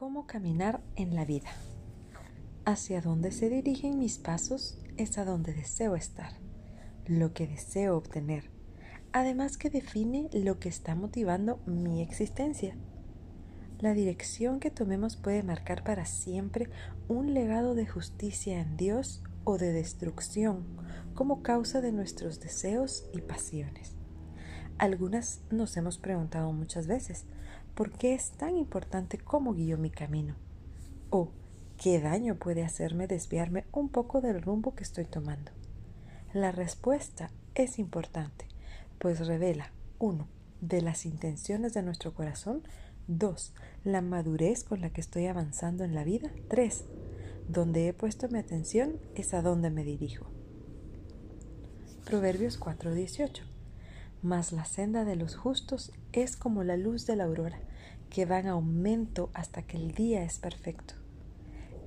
cómo caminar en la vida. Hacia dónde se dirigen mis pasos es a donde deseo estar, lo que deseo obtener, además que define lo que está motivando mi existencia. La dirección que tomemos puede marcar para siempre un legado de justicia en Dios o de destrucción como causa de nuestros deseos y pasiones. Algunas nos hemos preguntado muchas veces, ¿por qué es tan importante cómo guío mi camino? ¿O qué daño puede hacerme desviarme un poco del rumbo que estoy tomando? La respuesta es importante, pues revela, uno, de las intenciones de nuestro corazón, 2. La madurez con la que estoy avanzando en la vida. 3. Donde he puesto mi atención es a donde me dirijo. Proverbios 4:18. Mas la senda de los justos es como la luz de la aurora, que va en aumento hasta que el día es perfecto.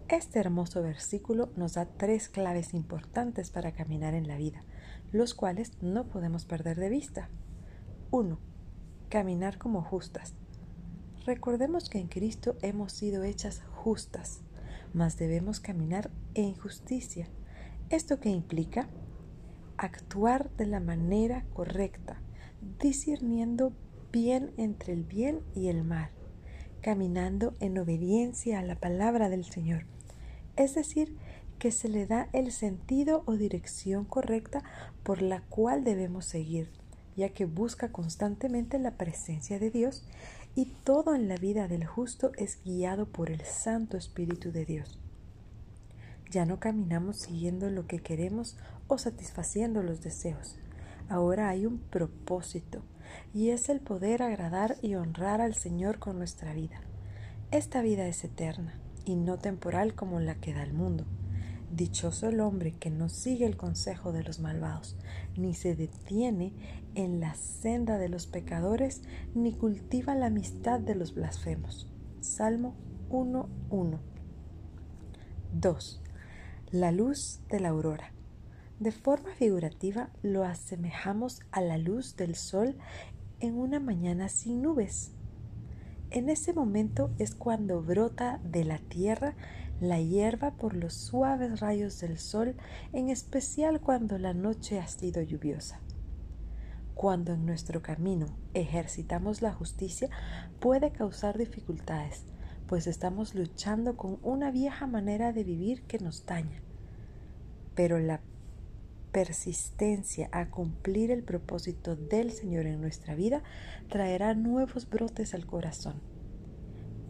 Este hermoso versículo nos da tres claves importantes para caminar en la vida, los cuales no podemos perder de vista. 1. Caminar como justas. Recordemos que en Cristo hemos sido hechas justas, mas debemos caminar en justicia. ¿Esto qué implica? Actuar de la manera correcta, discerniendo bien entre el bien y el mal, caminando en obediencia a la palabra del Señor. Es decir, que se le da el sentido o dirección correcta por la cual debemos seguir, ya que busca constantemente la presencia de Dios y todo en la vida del justo es guiado por el Santo Espíritu de Dios. Ya no caminamos siguiendo lo que queremos o satisfaciendo los deseos. Ahora hay un propósito y es el poder agradar y honrar al Señor con nuestra vida. Esta vida es eterna y no temporal como la que da el mundo. Dichoso el hombre que no sigue el consejo de los malvados, ni se detiene en la senda de los pecadores, ni cultiva la amistad de los blasfemos. Salmo 1.1. 2. La luz de la aurora. De forma figurativa lo asemejamos a la luz del sol en una mañana sin nubes. En ese momento es cuando brota de la tierra la hierba por los suaves rayos del sol, en especial cuando la noche ha sido lluviosa. Cuando en nuestro camino ejercitamos la justicia, puede causar dificultades, pues estamos luchando con una vieja manera de vivir que nos daña. Pero la persistencia a cumplir el propósito del Señor en nuestra vida traerá nuevos brotes al corazón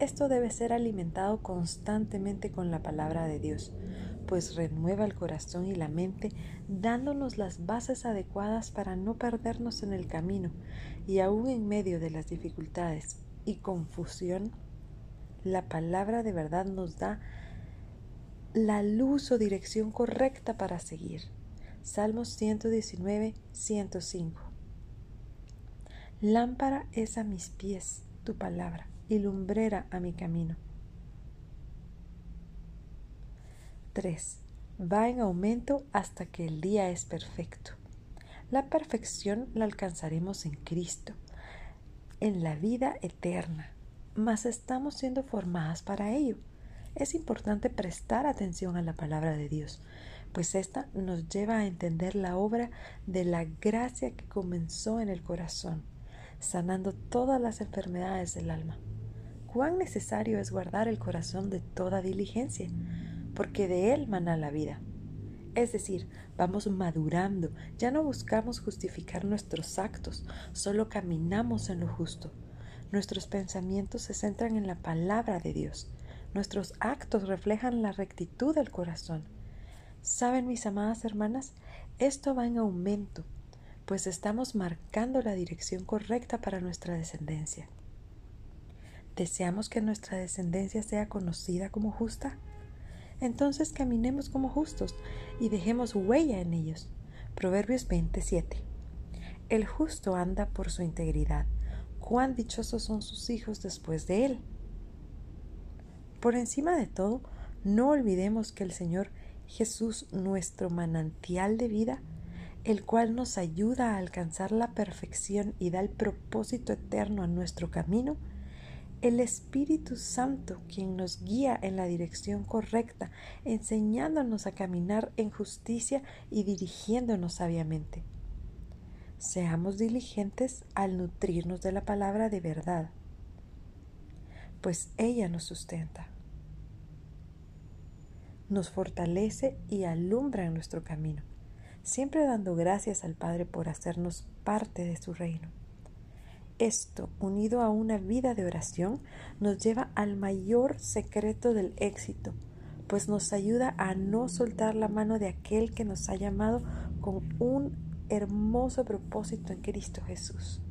esto debe ser alimentado constantemente con la palabra de Dios, pues renueva el corazón y la mente, dándonos las bases adecuadas para no perdernos en el camino y aún en medio de las dificultades y confusión, la palabra de verdad nos da la luz o dirección correcta para seguir. Salmos 119, 105. Lámpara es a mis pies tu palabra y lumbrera a mi camino. 3. Va en aumento hasta que el día es perfecto. La perfección la alcanzaremos en Cristo, en la vida eterna, mas estamos siendo formadas para ello. Es importante prestar atención a la palabra de Dios, pues ésta nos lleva a entender la obra de la gracia que comenzó en el corazón, sanando todas las enfermedades del alma cuán necesario es guardar el corazón de toda diligencia, porque de él mana la vida. Es decir, vamos madurando, ya no buscamos justificar nuestros actos, solo caminamos en lo justo. Nuestros pensamientos se centran en la palabra de Dios, nuestros actos reflejan la rectitud del corazón. ¿Saben, mis amadas hermanas? Esto va en aumento, pues estamos marcando la dirección correcta para nuestra descendencia. ¿Deseamos que nuestra descendencia sea conocida como justa? Entonces caminemos como justos y dejemos huella en ellos. Proverbios 27. El justo anda por su integridad. Cuán dichosos son sus hijos después de él. Por encima de todo, no olvidemos que el Señor Jesús, nuestro manantial de vida, el cual nos ayuda a alcanzar la perfección y da el propósito eterno a nuestro camino, el Espíritu Santo quien nos guía en la dirección correcta, enseñándonos a caminar en justicia y dirigiéndonos sabiamente. Seamos diligentes al nutrirnos de la palabra de verdad, pues ella nos sustenta, nos fortalece y alumbra en nuestro camino, siempre dando gracias al Padre por hacernos parte de su reino. Esto, unido a una vida de oración, nos lleva al mayor secreto del éxito, pues nos ayuda a no soltar la mano de aquel que nos ha llamado con un hermoso propósito en Cristo Jesús.